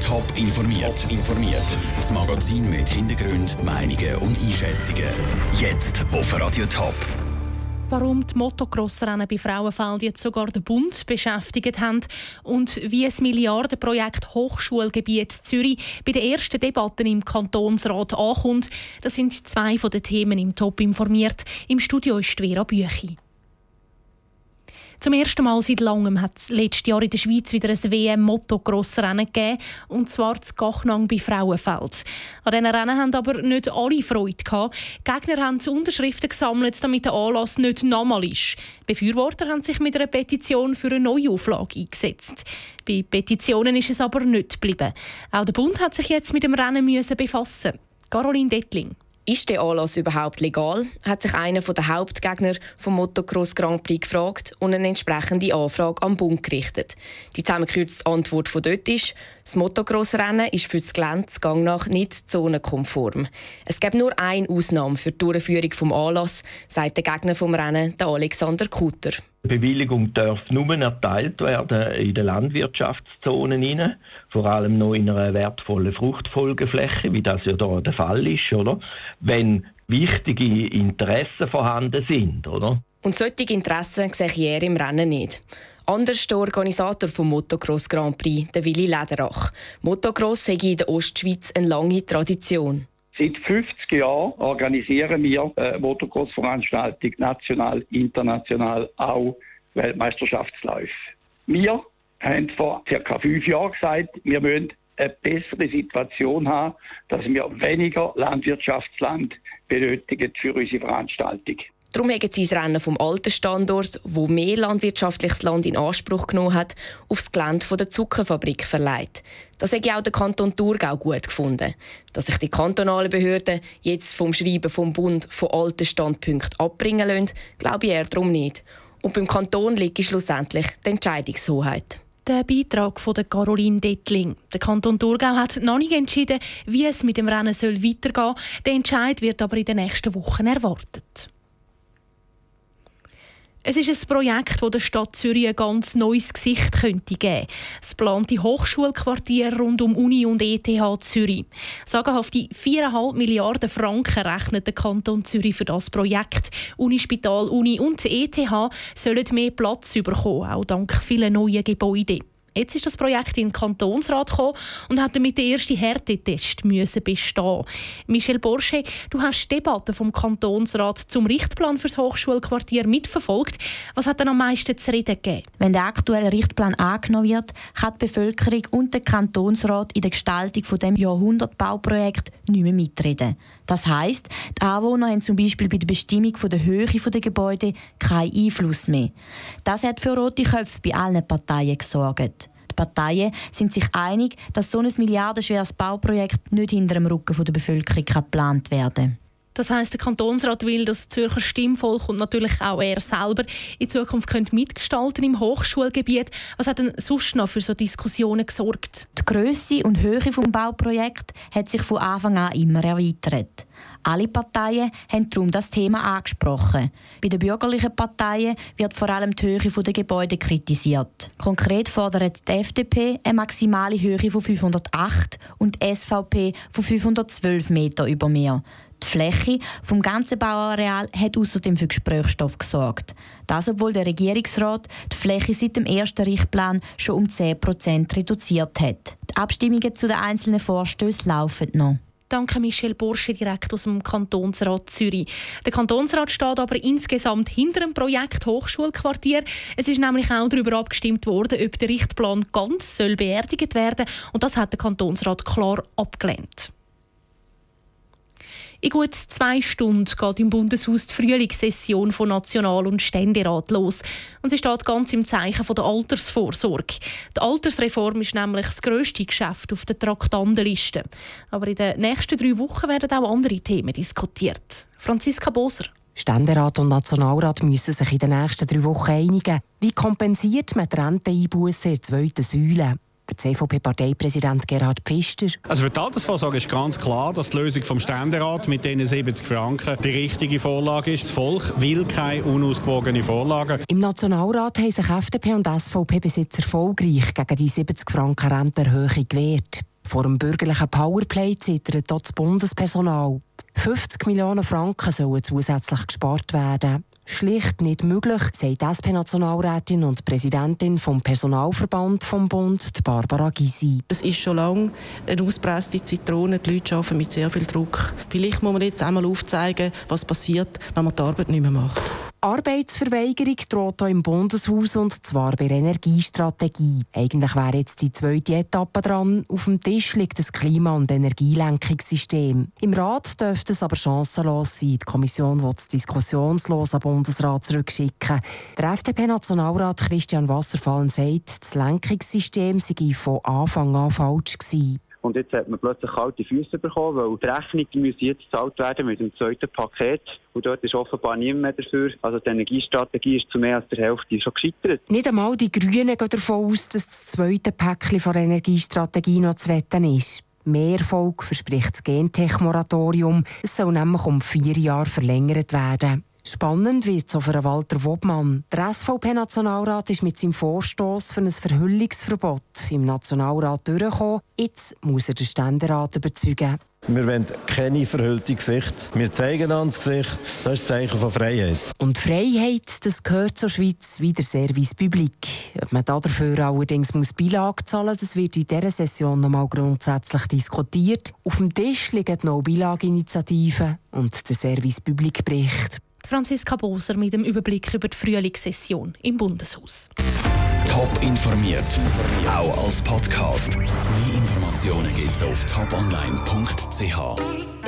Top informiert. informiert. Das Magazin mit Hintergrund, Meinungen und Einschätzungen. Jetzt auf Radio Top. Warum die Motocross-Rennen bei Frauenfeld jetzt sogar den Bund beschäftigt haben und wie das Milliardenprojekt Hochschulgebiet Zürich bei den ersten Debatten im Kantonsrat ankommt, das sind zwei von den Themen im Top informiert. Im Studio ist Vera Büchi. Zum ersten Mal seit langem hat es letztes Jahr in der Schweiz wieder ein WM-Motocross-Rennen gegeben, und zwar zu Gachnang bei Frauenfeld. An diesen Rennen haben aber nicht alle Freude gehabt. Die Gegner haben Unterschriften gesammelt, damit der Anlass nicht normal ist. Befürworter haben sich mit einer Petition für eine Neuauflage eingesetzt. Bei Petitionen ist es aber nicht geblieben. Auch der Bund hat sich jetzt mit dem Rennen befassen. Caroline Dettling. Ist der Anlass überhaupt legal? hat sich einer der Hauptgegner vom Motocross Grand Prix gefragt und eine entsprechende Anfrage am Bund gerichtet. Die zusammengekürzte Antwort von dort ist, das Motocross-Rennen ist für das Gelände Gang nach nicht zonenkonform. Es gibt nur eine Ausnahme für die Durchführung des Anlass, sagt der Gegner vom Rennen, der Alexander Kutter. Die Bewilligung darf nur erteilt werden in den Landwirtschaftszonen, vor allem noch in einer wertvollen Fruchtfolgefläche, wie das ja hier der Fall ist, oder? Wenn wichtige Interessen vorhanden sind, oder? Und solche Interessen sehe ich eher im Rennen nicht. Anders der Organisator vom Motocross Grand Prix, der Willi Lederach. Motocross hat in der Ostschweiz eine lange Tradition. Seit 50 Jahren organisieren wir äh, Motocross-Veranstaltung national, international, auch Weltmeisterschaftsläufe. Wir haben vor ca. fünf Jahren gesagt, wir müssen eine bessere Situation haben, dass wir weniger Landwirtschaftsland benötigen für unsere Veranstaltung. Darum haben sie das Rennen vom alten Standort, wo mehr landwirtschaftliches Land in Anspruch genommen hat, aufs Gelände der Zuckerfabrik verleiht. Das hätte auch der Kanton Thurgau gut gefunden. Dass sich die kantonalen Behörden jetzt vom Schreiben vom Bund von alten Standpunkten abbringen lassen, glaube ich eher darum nicht. Und beim Kanton liegt schlussendlich die Entscheidungshoheit. Der Beitrag von der Caroline Dettling. Der Kanton Thurgau hat noch nicht entschieden, wie es mit dem Rennen weitergehen soll. Der Entscheid wird aber in den nächsten Wochen erwartet. Es ist ein Projekt, das der Stadt Zürich ein ganz neues Gesicht könnte geben Das geplante Hochschulquartier rund um Uni und ETH Zürich. Sagenhafte 4,5 Milliarden Franken rechnet der Kanton Zürich für das Projekt. Unispital, Uni und ETH sollen mehr Platz bekommen, auch dank vielen neuen Gebäuden. Jetzt ist das Projekt in den Kantonsrat gekommen und hat damit den ersten Härtetest müssen bestehen. Michel Borsche, du hast die Debatte vom Kantonsrat zum Richtplan fürs Hochschulquartier mitverfolgt. Was hat denn am meisten zu reden gegeben? Wenn der aktuelle Richtplan angenommen wird, kann die Bevölkerung und der Kantonsrat in der Gestaltung von dem Jahrhundertbauprojekt nicht mehr mitreden. Das heisst, die Anwohner haben zum Beispiel bei der Bestimmung der Höhe der Gebäude keinen Einfluss mehr. Das hat für rote Köpfe bei allen Parteien gesorgt. Die Parteien sind sich einig, dass so ein milliardenschweres Bauprojekt nicht hinter dem Rücken der Bevölkerung geplant werden kann. Das heißt, der Kantonsrat will, dass das Zürcher Stimmvolk und natürlich auch er selber in Zukunft könnt mitgestalten im Hochschulgebiet. Was hat denn sonst noch für so Diskussionen gesorgt? Die Größe und Höhe des Bauprojekts hat sich von Anfang an immer erweitert. Alle Parteien haben darum das Thema angesprochen. Bei den bürgerlichen Parteien wird vor allem die Höhe der Gebäude kritisiert. Konkret fordert die FDP eine maximale Höhe von 508 und die SVP von 512 Meter über Meer. Die Fläche vom ganzen Bauareal hat außerdem für Gesprächsstoff gesorgt. Das, obwohl der Regierungsrat die Fläche seit dem ersten Richtplan schon um 10% reduziert hat. Die Abstimmungen zu den einzelnen Vorstößen laufen noch. Danke Michel Bursche direkt aus dem Kantonsrat Zürich. Der Kantonsrat steht aber insgesamt hinter dem Projekt Hochschulquartier. Es ist nämlich auch darüber abgestimmt worden, ob der Richtplan ganz soll beerdigt werden und das hat der Kantonsrat klar abgelehnt. In gut zwei Stunden geht im Bundeshaus die Frühlingssession von National- und Ständerat los. Und sie steht ganz im Zeichen der Altersvorsorge. Die Altersreform ist nämlich das grösste Geschäft auf der Traktandenliste. Aber in den nächsten drei Wochen werden auch andere Themen diskutiert. Franziska Boser. Ständerat und Nationalrat müssen sich in den nächsten drei Wochen einigen. Wie kompensiert man die Renteneinbußen in der zweiten Säule? Der CVP-Parteipräsident Gerhard Pfister. Also für die Altersvorsorge ist ganz klar, dass die Lösung vom Ständerat mit diesen 70 Franken die richtige Vorlage ist. Das Volk will keine unausgewogene Vorlage. Im Nationalrat haben sich FDP und SVP bis jetzt erfolgreich gegen die 70 Franken Rentenerhöhung gewehrt. Vor dem bürgerlichen Powerplay zittert dort das Bundespersonal. 50 Millionen Franken sollen zusätzlich gespart werden. Schlicht nicht möglich, sagt SP-Nationalrätin und Präsidentin vom Personalverband vom Bund, Barbara Gysi. Es ist schon lange eine auspresste Zitrone. Die Leute arbeiten mit sehr viel Druck. Vielleicht muss man jetzt einmal aufzeigen, was passiert, wenn man die Arbeit nicht mehr macht. Arbeitsverweigerung droht auch im Bundeshaus und zwar bei der Energiestrategie. Eigentlich wäre jetzt die zweite Etappe dran. Auf dem Tisch liegt das Klima- und Energielenkungssystem. Im Rat dürfte es aber chancenlos sein. Die Kommission will es diskussionslos am Bundesrat zurückschicken. Der FDP-Nationalrat Christian Wasserfallen sagt, das Lenkungssystem sei von Anfang an falsch gewesen. Und jetzt hat man plötzlich kalte Füße bekommen, weil die Rechnung müssen jetzt gezahlt werden mit dem zweiten Paket. Und dort ist offenbar niemand mehr dafür. Also die Energiestrategie ist zu mehr als der Hälfte schon gescheitert. Nicht einmal die Grünen gehen davon aus, dass das zweite Päckchen von der Energiestrategie noch zu retten ist. Mehr Erfolg verspricht das Gentech-Moratorium. Es soll nämlich um vier Jahre verlängert werden. Spannend wird es auch für Walter Wobmann. Der SVP-Nationalrat ist mit seinem Vorstoß für ein Verhüllungsverbot im Nationalrat durchgekommen. Jetzt muss er den Ständerat überzeugen. Wir wollen keine verhüllte Gesicht. Wir zeigen ans Gesicht. Das ist das Zeichen von Freiheit. Und Freiheit, das gehört zur Schweiz wie der Service Public. Ob man dafür allerdings muss Beilage zahlen muss, das wird in dieser Session noch mal grundsätzlich diskutiert. Auf dem Tisch liegen noch Beilageinitiativen und der Service Public Bericht. Franziska Boser mit dem Überblick über die Frühlingssession im Bundeshaus. Top informiert, auch als Podcast. Mehr Informationen gibt's auf toponline.ch.